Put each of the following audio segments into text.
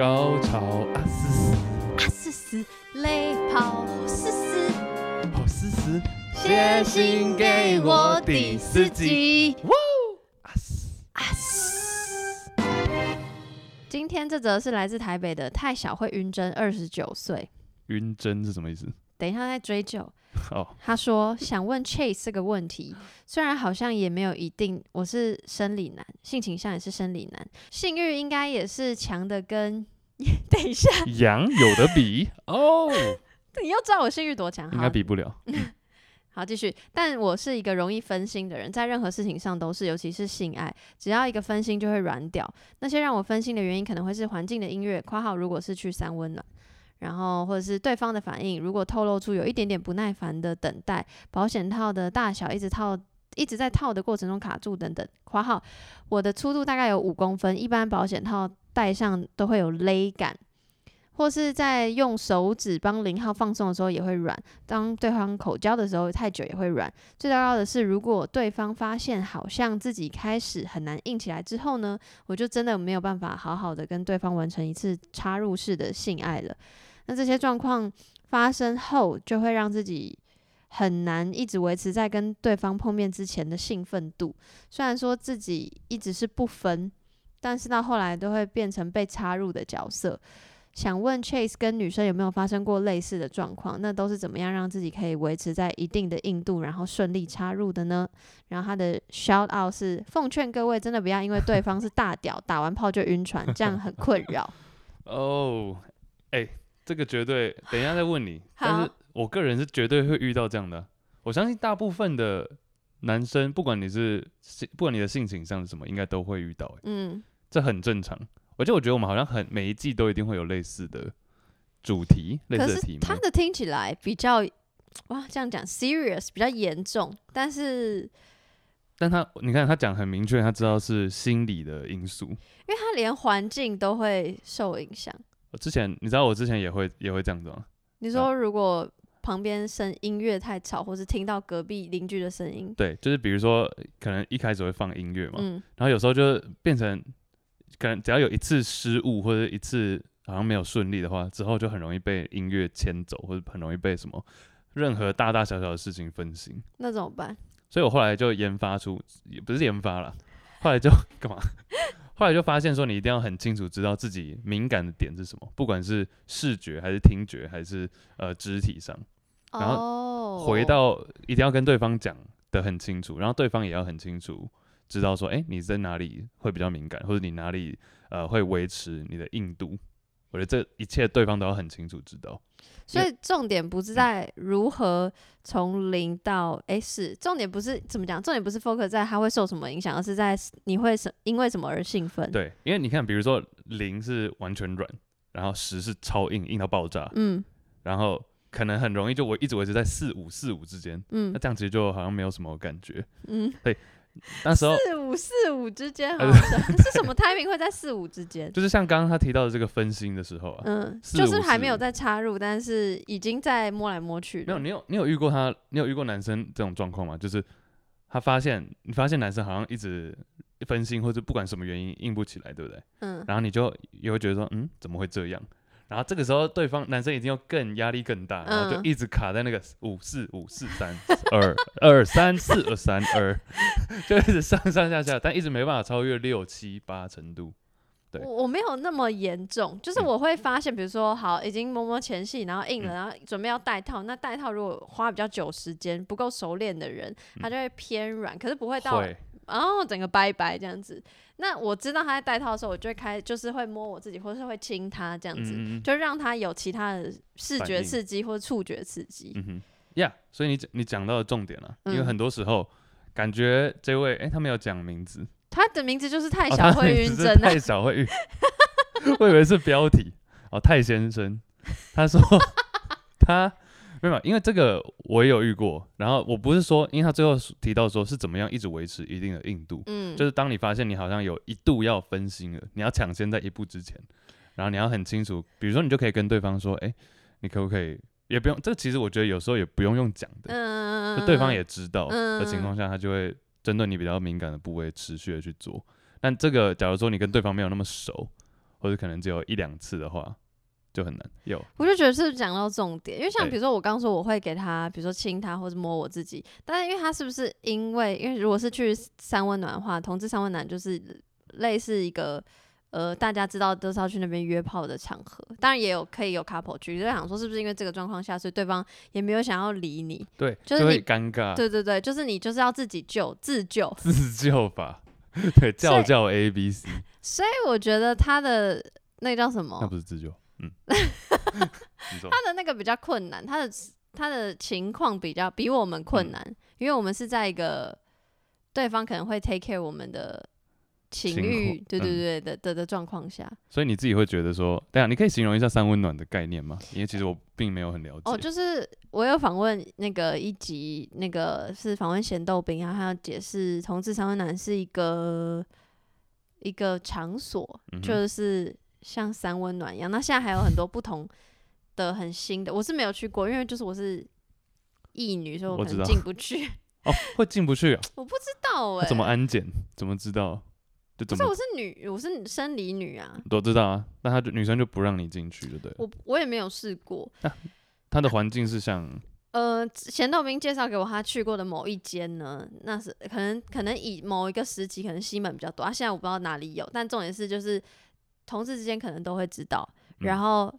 高潮啊嘶嘶啊嘶嘶，泪跑好嘶嘶，好嘶嘶，写信给我第四集。哇啊嘶啊嘶！今天这则是来自台北的太小会晕针，二十九岁。晕针是什么意思？等一下再追究。哦，他说想问 Chase 这个问题，虽然好像也没有一定，我是生理男，性倾向也是生理男，性欲应该也是强的跟。等一下，羊有的比 哦。你要知道我性欲多强，应该比不了。好，继续。但我是一个容易分心的人，在任何事情上都是，尤其是性爱，只要一个分心就会软掉。那些让我分心的原因，可能会是环境的音乐（括号如果是去三温暖）。然后，或者是对方的反应，如果透露出有一点点不耐烦的等待，保险套的大小一直套，一直在套的过程中卡住等等。括号我的粗度大概有五公分，一般保险套戴上都会有勒感，或是在用手指帮零号放松的时候也会软，当对方口交的时候太久也会软。最糟糕的是，如果对方发现好像自己开始很难硬起来之后呢，我就真的没有办法好好的跟对方完成一次插入式的性爱了。那这些状况发生后，就会让自己很难一直维持在跟对方碰面之前的兴奋度。虽然说自己一直是不分，但是到后来都会变成被插入的角色。想问 Chase 跟女生有没有发生过类似的状况？那都是怎么样让自己可以维持在一定的硬度，然后顺利插入的呢？然后他的 shout out 是奉劝各位真的不要因为对方是大屌，打完炮就晕船，这样很困扰。哦，哎。这个绝对，等一下再问你。但是我个人是绝对会遇到这样的。我相信大部分的男生，不管你是性，不管你的性倾向是什么，应该都会遇到。嗯，这很正常。而且我觉得我们好像很每一季都一定会有类似的主题，类似的题目。他的听起来比较哇，这样讲 serious 比较严重，但是，但他你看他讲很明确，他知道是心理的因素，因为他连环境都会受影响。我之前，你知道我之前也会也会这样子吗？你说如果旁边声音乐太吵，或是听到隔壁邻居的声音，对，就是比如说可能一开始会放音乐嘛，嗯，然后有时候就变成可能只要有一次失误或者一次好像没有顺利的话，之后就很容易被音乐牵走，或者很容易被什么任何大大小小的事情分心。那怎么办？所以我后来就研发出，也不是研发了，后来就 干嘛？后来就发现说，你一定要很清楚知道自己敏感的点是什么，不管是视觉还是听觉还是呃肢体上，然后回到一定要跟对方讲的很清楚，然后对方也要很清楚知道说，哎，你在哪里会比较敏感，或者你哪里呃会维持你的硬度。我觉得这一切对方都要很清楚知道，所以重点不是在如何从零到 S，重点不是怎么讲，重点不是 focus 在它会受什么影响，而是在你会什因为什么而兴奋。对，因为你看，比如说零是完全软，然后十是超硬，硬到爆炸，嗯，然后可能很容易就我一直维持在四五四五之间，嗯，那这样其实就好像没有什么感觉，嗯，对。那时候四五四五之间，好像是什么 timing 会在四五之间？就是像刚刚他提到的这个分心的时候啊，嗯，就是还没有在插入，但是已经在摸来摸去。没有，你有你有遇过他？你有遇过男生这种状况吗？就是他发现你发现男生好像一直分心，或者不管什么原因硬不起来，对不对？嗯，然后你就也会觉得说，嗯，怎么会这样？然后这个时候，对方男生已经又更压力更大，然后就一直卡在那个五四五四三二二三四二三二，就一直上上下下，但一直没办法超越六七八程度。对，我我没有那么严重，就是我会发现，比如说好已经摸摸前戏，然后硬了，然后准备要戴套，那戴套如果花比较久时间，不够熟练的人，他就会偏软，可是不会到。然后整个拜拜这样子，那我知道他在戴套的时候，我就会开，就是会摸我自己，或是会亲他这样子，嗯、就让他有其他的视觉刺激或触觉刺激。嗯哼，呀、yeah，所以你你讲到的重点了，因为很多时候感觉这位，哎、欸，他没有讲名字，他的名字就是太小会晕针、啊哦，太小会晕，我以为是标题。哦，太先生，他说 他。没有，因为这个我也有遇过。然后我不是说，因为他最后提到说是怎么样一直维持一定的硬度，嗯，就是当你发现你好像有一度要分心了，你要抢先在一步之前，然后你要很清楚，比如说你就可以跟对方说，哎，你可不可以，也不用，这其实我觉得有时候也不用用讲的，嗯，就对方也知道的情况下，他就会针对你比较敏感的部位持续的去做。但这个假如说你跟对方没有那么熟，或者可能只有一两次的话，就很难。有，我就觉得是讲到重点，因为像比如说我刚说我会给他，比如说亲他或者摸我自己，但是因为他是不是因为因为如果是去三温暖的话，同志三温暖就是类似一个呃大家知道都是要去那边约炮的场合，当然也有可以有 couple 去，就想说是不是因为这个状况下，所以对方也没有想要理你，对，就是尴尬，对对对，就是你就是要自己救自救，自救吧，对，叫叫 A B C，所以我觉得他的那个叫什么？那不是自救，嗯，他的那个比较困难，他的他的情况比较比我们困难，嗯。因为我们是在一个对方可能会 take care 我们的情情欲，况对对对的的的状况下，所以你自己会觉得说，对啊你可以形容一下三温暖的概念吗？因为其实我并没有很了解。哦，就是我有访问那个一集，那个是访问咸豆饼然后，他要解释同志三温暖是一个一个场所，嗯就是像三温暖一样。那现在还有很多不同的很新的，我是没有去过，因为就是我是异女，所以我可能进不去。哦，会进不去、啊，我不知道哎、那怎么安检？怎么知道？就怎么不是我是女，我是生理女啊，都知道啊？那她就女生就不让你进去，对不对了？我我也没有试过。他的环境是像呃，咸豆冰介绍给我他去过的某一间呢，那是可能可能以某一个时期，可能西门比较多啊。现在我不知道哪里有，但重点是就是同事之间可能都会知道。嗯然后，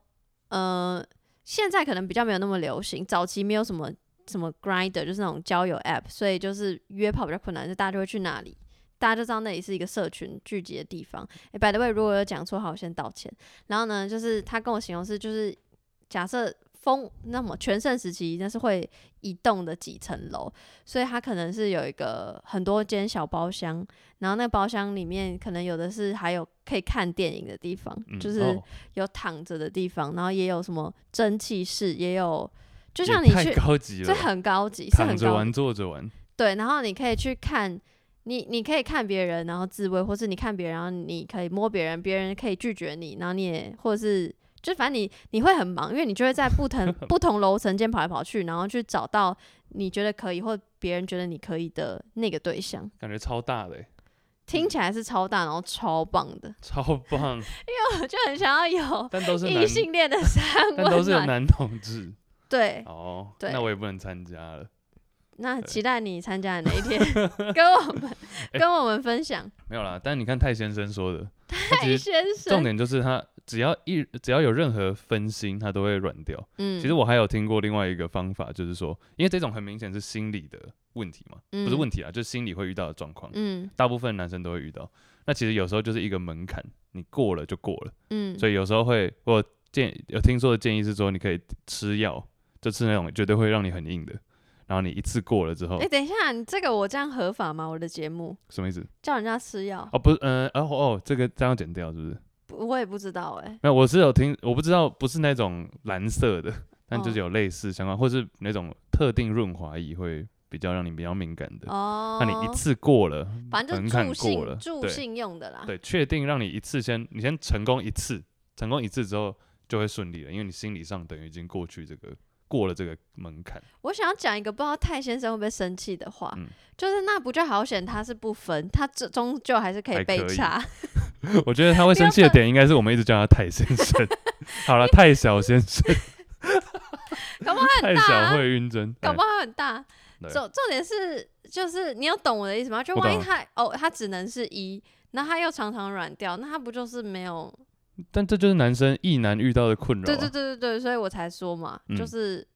呃，现在可能比较没有那么流行，早期没有什么什么 Grinder，就是那种交友 App，所以就是约炮比较困难，就大家就会去那里，大家就知道那里是一个社群聚集的地方。诶，by the way，如果有讲错好，我先道歉。然后呢，就是他跟我形容是，就是假设。风那么全盛时期那是会移动的几层楼，所以它可能是有一个很多间小包厢，然后那个包厢里面可能有的是还有可以看电影的地方，嗯就是哦。有躺着的地方，然后也有什么蒸汽室，也有就像你去，高级了，这很高级，是很高躺着玩坐着玩，对，然后你可以去看，你你可以看别人，然后自慰，或是你看别人，然后你可以摸别人，别人可以拒绝你，然后你也或者是就反正你你会很忙，因为你就会在不同 不同楼层间跑来跑去，然后去找到你觉得可以或别人觉得你可以的那个对象，感觉超大的、欸，听起来是超大，然后超棒的，超棒，因为我就很想要有但都是异，性恋的三 但都，是有男同志。对，哦，对那我也不能参加了。那期待你参加的那一天，跟我们欸跟我们分享。没有啦，但你看泰先生说的，泰先生，重点就是他只要一只要有任何分心，他都会软掉。嗯，其实我还有听过另外一个方法，就是说，因为这种很明显是心理的问题嘛，嗯。不是问题啊，就是心理会遇到的状况，嗯。大部分男生都会遇到。那其实有时候就是一个门槛，你过了就过了。嗯，所以有时候会，我建有听说的建议是说，你可以吃药，就吃那种绝对会让你很硬的，然后你一次过了之后哎、，等一下，你这个我这样合法吗？我的节目什么意思？叫人家吃药，哦，不是，嗯、呃，哦哦，这个这样要剪掉是不是？不我也不知道哎、没有，我是有听，我不知道不是那种蓝色的，但就是哦有类似相关，或是那种特定润滑液会比较让你比较敏感的。哦，那你一次过了，反正门就是助性过了助信用的啦。对，确定让你一次先，你先成功一次，成功一次之后就会顺利了，因为你心理上等于已经过去这个过了这个门槛。我想要讲一个不知道泰先生会不会生气的话，嗯就是那不就好险他是不分，他终终究还是可以被查。我觉得他会生气的点应该是我们一直叫他泰先生，好了，泰小先生，搞不好泰很大、小啊，会晕针，搞不好很大。重重点是，就是你有懂我的意思吗？就万一他哦，他只能是一，那他又常常软掉，那他不就是没有？但这就是男生异男遇到的困扰、啊。对对对对对，所以我才说嘛，嗯就是，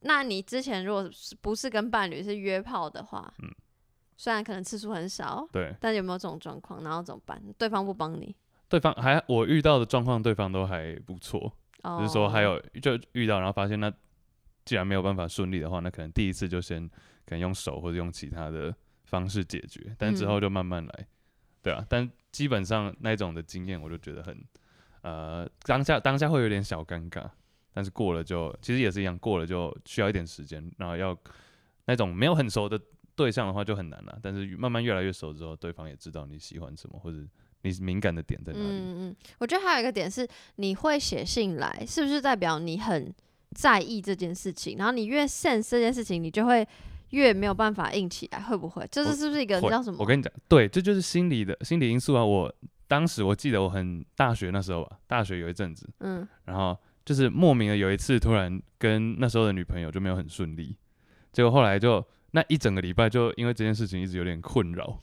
那你之前如果是不是跟伴侣是约炮的话，嗯虽然可能次数很少，对但有没有这种状况？然后怎么办？对方不帮你，对方还我遇到的状况，对方都还不错，哦，就是说还有就遇到，然后发现那既然没有办法顺利的话，那可能第一次就先可能用手或者用其他的方式解决，但之后就慢慢来，对啊，但基本上那种的经验，我就觉得很呃当下当下会有点小尴尬，但是过了就其实也是一样，过了就需要一点时间，然后要那种没有很熟的对象的话就很难了，但是慢慢越来越熟之后，对方也知道你喜欢什么或者你敏感的点在哪里。嗯嗯，我觉得还有一个点是，你会写信来，是不是代表你很在意这件事情？然后你越 sense 这件事情，你就会越没有办法硬起来，会不会？这是是不是一个会叫什么？我跟你讲，对，这就是心理的心理因素啊。我当时我记得我很大学那时候吧，大学有一阵子，嗯，然后就是莫名的有一次突然跟那时候的女朋友就没有很顺利，结果后来就那一整个礼拜就因为这件事情一直有点困扰，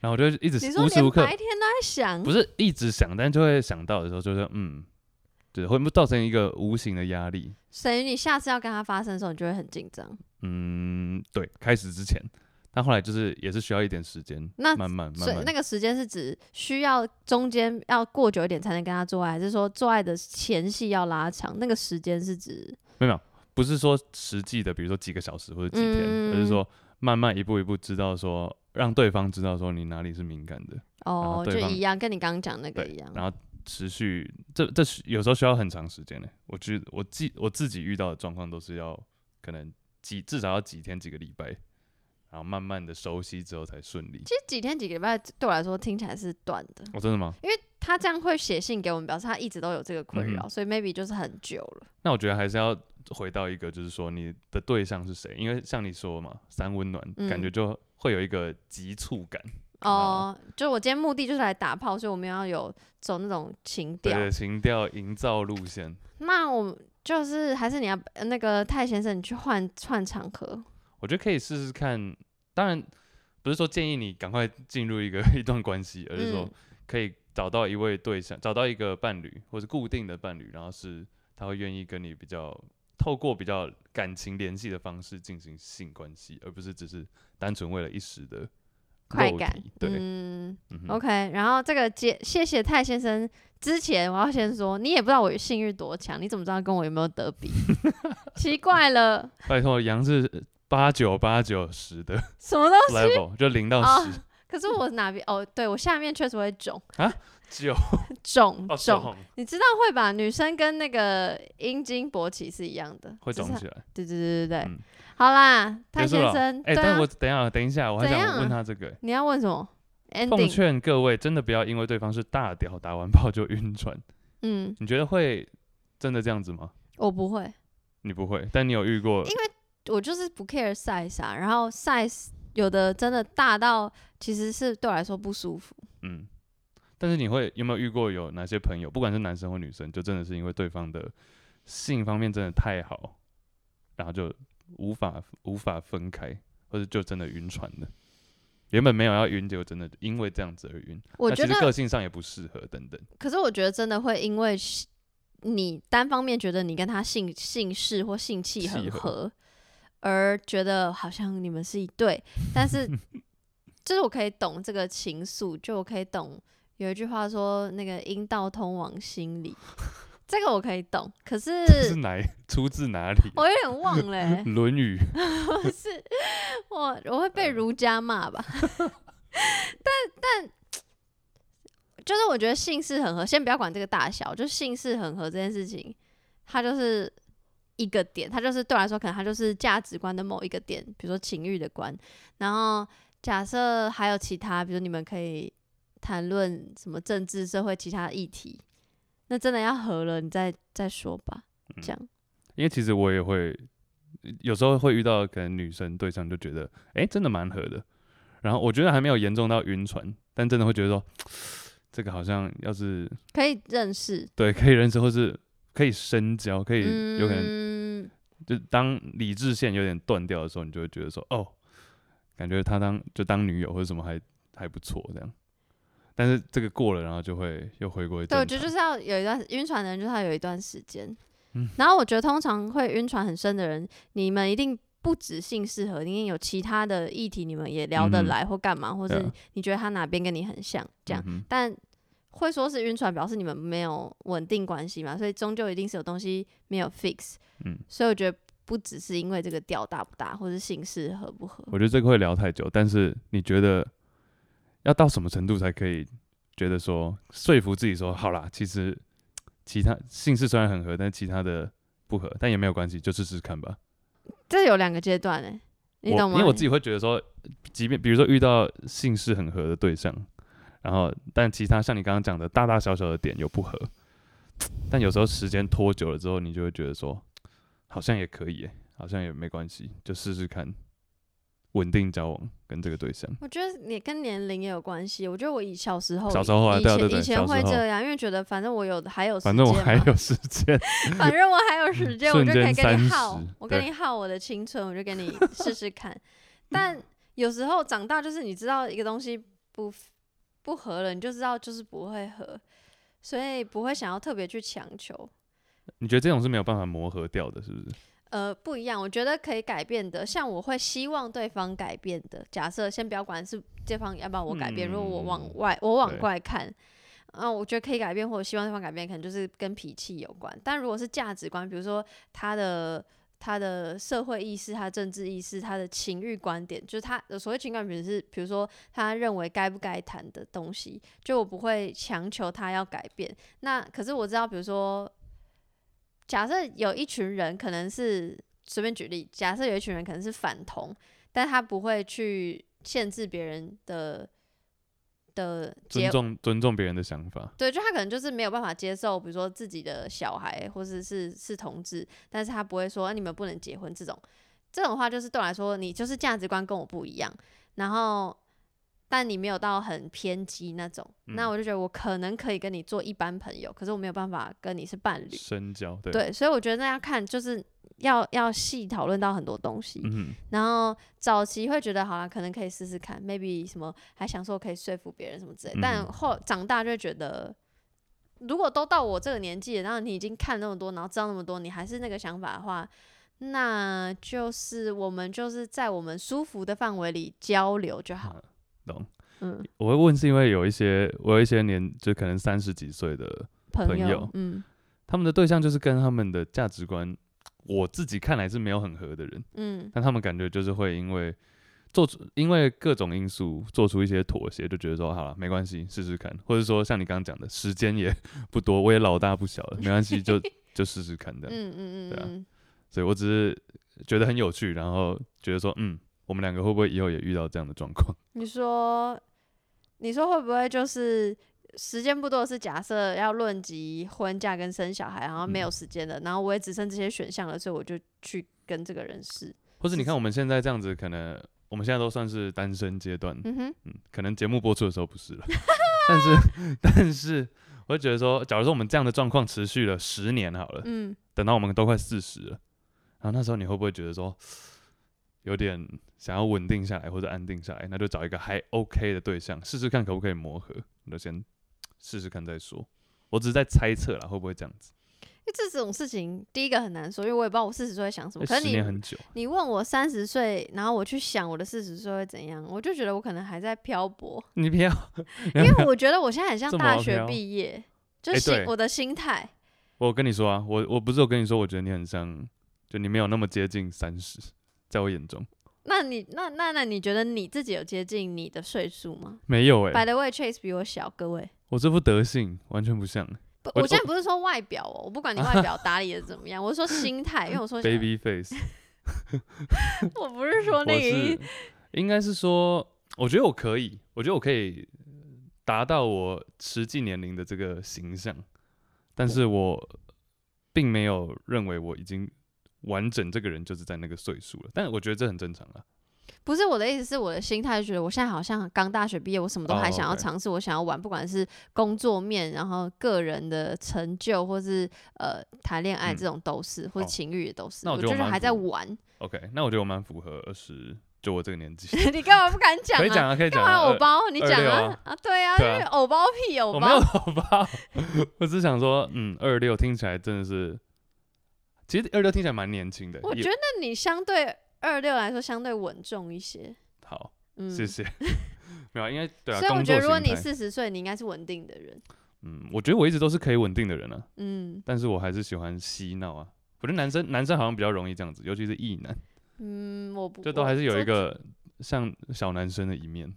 然后我就一直无时无刻白天都在想，不是一直想，但就会想到的时候就是嗯，对，会不会造成一个无形的压力？所以你下次要跟他发生的时候，你就会很紧张。嗯，对，开始之前。但后来就是也是需要一点时间，那慢慢慢慢。所以那个时间是指需要中间要过久一点才能跟他做爱，还是说做爱的前戏要拉长？那个时间是指没有，不是说实际的，比如说几个小时或者几天，嗯、而是说慢慢一步一步知道说让对方知道说你哪里是敏感的。哦，就一样，跟你刚刚讲那个一样。然后持续，这这有时候需要很长时间呢。我觉得我记我自己遇到的状况都是要可能几至少要几天几个礼拜。然后慢慢的熟悉之后才顺利。其实几天几个礼拜对我来说听起来是短的。哦，真的吗？因为他这样会写信给我们，表示他一直都有这个困扰，嗯、所以 maybe 就是很久了。那我觉得还是要回到一个，就是说你的对象是谁？因为像你说嘛，三温暖，嗯、感觉就会有一个急促感。哦，就我今天目的就是来打炮，所以我们要有走那种情调，对，情调营造路线。那我就是还是你要那个泰先生，你去换换场合。我觉得可以试试看，当然不是说建议你赶快进入一个 一段关系，而是说可以找到一位对象，找到一个伴侣或是固定的伴侣，然后是他会愿意跟你比较透过比较感情联系的方式进行性关系，而不是只是单纯为了一时的快感。对，嗯，嗯，OK。然后这个接谢谢泰先生之前，我要先说，你也不知道我性欲多强，你怎么知道跟我有没有得比？奇怪了，拜托，杨是。八九八九十的什么东西 level 就零到十、哦，可是我哪边哦？对我下面确实会肿啊，九 肿肿，你知道会吧？女生跟那个阴茎勃起是一样的，会肿起来。对对对对对，嗯、好啦，潘先生，哎、欸，啊、但我等一下等一下，我还想问他这个、欸，你要问什么？奉劝各位真的不要因为对方是大屌，打完炮就晕船。嗯，你觉得会真的这样子吗？我不会，你不会，但你有遇过？因为。我就是不 care size 啊，然后 size 有的真的大到其实是对我来说不舒服。嗯，但是你会有没有遇过有哪些朋友，不管是男生或女生，就真的是因为对方的性方面真的太好，然后就无法无法分开，或者就真的晕船了。原本没有要晕，结果真的因为这样子而晕。我觉得个性上也不适合等等。可是我觉得真的会因为你单方面觉得你跟他性性事或性气很合。而觉得好像你们是一对，但是就是我可以懂这个情愫，就我可以懂有一句话说那个阴道通往心里，这个我可以懂。可是是哪出自哪里？我有点忘了、欸，《论语》不 是我我会被儒家骂吧？但但就是我觉得姓氏很合，先不要管这个大小，就姓氏很合这件事情，它就是。一个点，它就是对我来说，可能它就是价值观的某一个点，比如说情欲的观。然后假设还有其他，比如你们可以谈论什么政治、社会其他议题，那真的要合了，你再再说吧。这样、嗯，因为其实我也会有时候会遇到，可能女生对象就觉得，哎、欸，真的蛮合的。然后我觉得还没有严重到晕船，但真的会觉得说，这个好像要是可以认识，对，可以认识，或是。可以深交，可以有可能，就当理智线有点断掉的时候，你就会觉得说，哦，感觉他当就当女友或者什么还还不错这样。但是这个过了，然后就会又回归。对，我觉得就是要有一段晕船的人，就是要有一段时间。嗯。然后我觉得通常会晕船很深的人，你们一定不止性适合，一定有其他的议题，你们也聊得来或干嘛，或是你觉得他哪边跟你很像这样，但。会说是晕船，表示你们没有稳定关系嘛，所以终究一定是有东西没有 fix。嗯，所以我觉得不只是因为这个调大不大，或是性事合不合。我觉得这个会聊太久，但是你觉得要到什么程度才可以觉得说说服自己说好啦，其实其他姓氏虽然很合，但其他的不合，但也没有关系，就试试看吧。这有两个阶段诶，你懂吗？因为我自己会觉得说，即便比如说遇到姓氏很合的对象。然后，但其他像你刚刚讲的大大小小的点有不合，但有时候时间拖久了之后，你就会觉得说，好像也可以，好像也没关系，就试试看，稳稳定交往跟这个对象？我觉得你跟年龄也有关系。我觉得我以小时候，小时候啊，以对对对，前以前会这样，因为觉得反正我有还有，反正我还有时间，反正我还有时间，我就可以跟你耗，我跟你耗我的青春，我就跟你 试试看。但有时候长大就是你知道一个东西不不合了，你就知道就是不会合，所以不会想要特别去强求。你觉得这种是没有办法磨合掉的，是不是？呃，不一样，我觉得可以改变的。像我会希望对方改变的。假设先不要管是对方要不要我改变，嗯、如果我往外，我往外看，啊我觉得可以改变，或者希望对方改变，可能就是跟脾气有关。但如果是价值观，比如说他的他的社会意识、他的政治意识、他的情欲观点，就是他的所谓情感，比如是比如说他认为该不该谈的东西，就我不会强求他要改变。那可是我知道，比如说。假设有一群人可能是随便举例，假设有一群人可能是反同，但他不会去限制别人的的尊重尊重别人的想法。对，就他可能就是没有办法接受，比如说自己的小孩或者是是是同志，但是他不会说、啊、你们不能结婚这种，这种话就是对我来说，你就是价值观跟我不一样，然后。但你没有到很偏激那种，嗯、那我就觉得我可能可以跟你做一般朋友，可是我没有办法跟你是伴侣深交。对，对，所以我觉得那要看，就是要要细讨论到很多东西。嗯、然后早期会觉得好了，可能可以试试看，maybe 什么还想说我可以说服别人什么之类。嗯、但后长大就会觉得，如果都到我这个年纪了，然后你已经看那么多，然后知道那么多，你还是那个想法的话，那就是我们就是在我们舒服的范围里交流就好了。嗯懂，嗯，我会问是因为有一些我有一些年就可能三十几岁的朋友，嗯，他们的对象就是跟他们的价值观，我自己看来是没有很合的人，嗯，但他们感觉就是会因为做出因为各种因素做出一些妥协，就觉得说好了没关系，试试看，或者说像你刚刚讲的时间也 不多，我也老大不小了，没关系，就 就试试看的，嗯嗯嗯，对啊，所以我只是觉得很有趣，然后觉得说嗯。我们两个会不会以后也遇到这样的状况？你说，你说会不会就是时间不多？是假设要论及婚嫁跟生小孩，然后没有时间了，嗯、然后我也只剩这些选项了，所以我就去跟这个人试。或者你看我们现在这样子，可能我们现在都算是单身阶段，嗯哼，嗯，可能节目播出的时候不是了，但是但是我就觉得说，假如说我们这样的状况持续了十年好了，嗯，等到我们都快四十了，然后那时候你会不会觉得说？有点想要稳定下来或者安定下来，那就找一个还 OK 的对象试试看可不可以磨合。那就先试试看再说。我只是在猜测啦，会不会这样子？因为这种事情，第一个很难说，因为我也不知道我四十岁会想什么。可是你很久，你问我三十岁，然后我去想我的四十岁会怎样，我就觉得我可能还在漂泊。你漂？因为我觉得我现在很像大学毕业，就是我的心态。我跟你说啊，我我不是有跟你说，我觉得你很像，就你没有那么接近三十。在我眼中，那你那那那你觉得你自己有接近你的岁数吗？没有哎、欸。By the way, Chase 比我小，各位。我这副德性完全不像。不，我现在不是说外表哦，我不管你外表打理的怎么样，我是说心态，因为我说 baby face。我不是说那个，应该是说，我觉得我可以，我觉得我可以达到我实际年龄的这个形象，但是我并没有认为我已经。完整这个人就是在那个岁数了，但是我觉得这很正常啊。不是我的意思，是我的心态，觉得我现在好像刚大学毕业，我什么都还想要尝试，我想要玩，不管是工作面，然后个人的成就，或是呃谈恋爱这种都是，嗯、或者情欲也都是。那我觉得还在玩。OK，那我觉得我蛮符合二十，就我这个年纪。你干嘛不敢讲、啊？可以讲啊，可以讲、啊。偶包，你讲啊啊，啊，对啊，因为偶包屁，偶包。我没有偶包，我只想说，嗯，二六听起来真的是。其实二六听起来蛮年轻的，我觉得你相对二六来说相对稳重一些。好，嗯、谢谢。没有，因为对啊。所以我觉得，如果你四十岁，你应该是稳定的人。嗯，我觉得我一直都是可以稳定的人啊。嗯，但是我还是喜欢嬉闹啊。我觉得男生男生好像比较容易这样子，尤其是异男。嗯，我不。就都还是有一个像小男生的一面。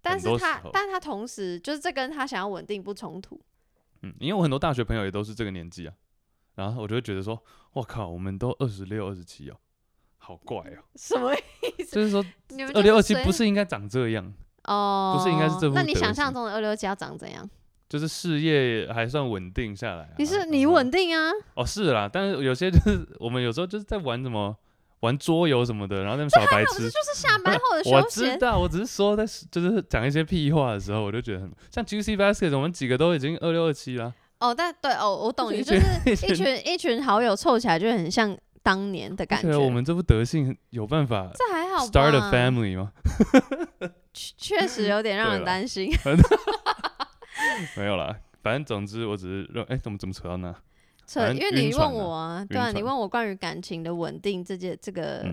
但是他，但他同时就是这跟他想要稳定不冲突。嗯，因为我很多大学朋友也都是这个年纪啊。然后我就会觉得说，我靠，我们都二十六、二十七哦，好怪哦。什么意思？就是说，二六二七不是应该长这样哦？不是应该是这副？那你想象中的二六二七要长怎样？就是事业还算稳定下来。你是你稳定啊？哦，是啦，但是有些就是我们有时候就是在玩什么玩桌游什么的，然后在那种小白痴，就是下班后的 休闲。我知道，我只是说在就是讲一些屁话的时候，我就觉得很像 Juicy Basket，我们几个都已经二六二七了。哦，但对哦，我懂你，就是一群一群，好友凑起来就很像当年的感觉。我们这副德性有办法？这还好，Start a family 吗？确实有点让人担心。没有啦，反正总之我只是认，哎、欸，怎么怎么扯到那？扯，因为你问我啊，对啊，你问我关于感情的稳定这件这个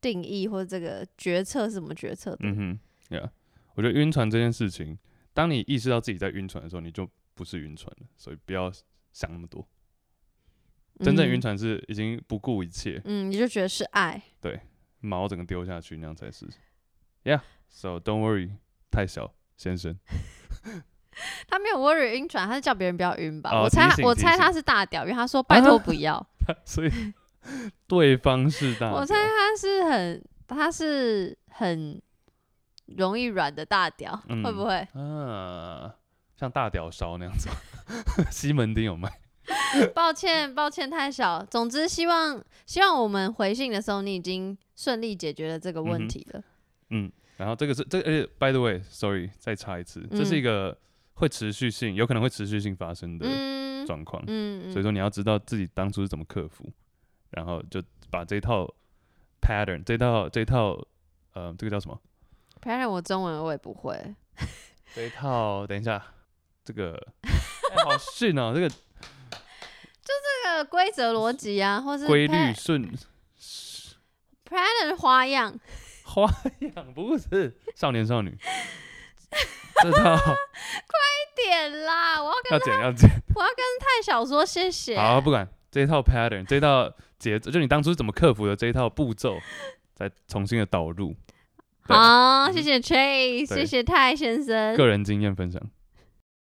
定义或者这个决策是怎么决策的？嗯哼，对啊，我觉得晕船这件事情，当你意识到自己在晕船的时候，你就不是晕船了，所以不要想那么多。真正晕船是已经不顾一切，嗯，你就觉得是爱，对，毛整个丢下去那样才是。Yeah，so don't worry，太小先生。他没有 worry 晕船，他是叫别人不要晕吧？哦、我猜，我猜他是大屌，因为他说拜托不要。啊、所以 对方是大屌。我猜他是很，他是很容易软的大屌，嗯、会不会？啊，像大屌烧那样子。西门町有卖。抱歉，抱歉，太小。总之，希望希望我们回信的时候，你已经顺利解决了这个问题了。嗯，嗯，然后这个是这个，而且 by the way，sorry，再插一次，嗯、这是一个。会持续性，有可能会持续性发生的状况，嗯，所以说你要知道自己当初是怎么克服，然后就把这套 pattern，这套这套，呃，这个叫什么？pattern 我中文我也不会。这一套，等一下，这个、欸、好逊哦，这个就这个规则逻辑啊，或是规律顺 pattern 花样，花样不是少年少女。这套快点啦！我要跟要剪要剪，我要跟太小说谢谢。好，不管这一套 pattern，这一套节奏，就你当初怎么克服的这一套步骤，再重新的导入。好，谢谢 Chase，谢谢泰先生。个人经验分享。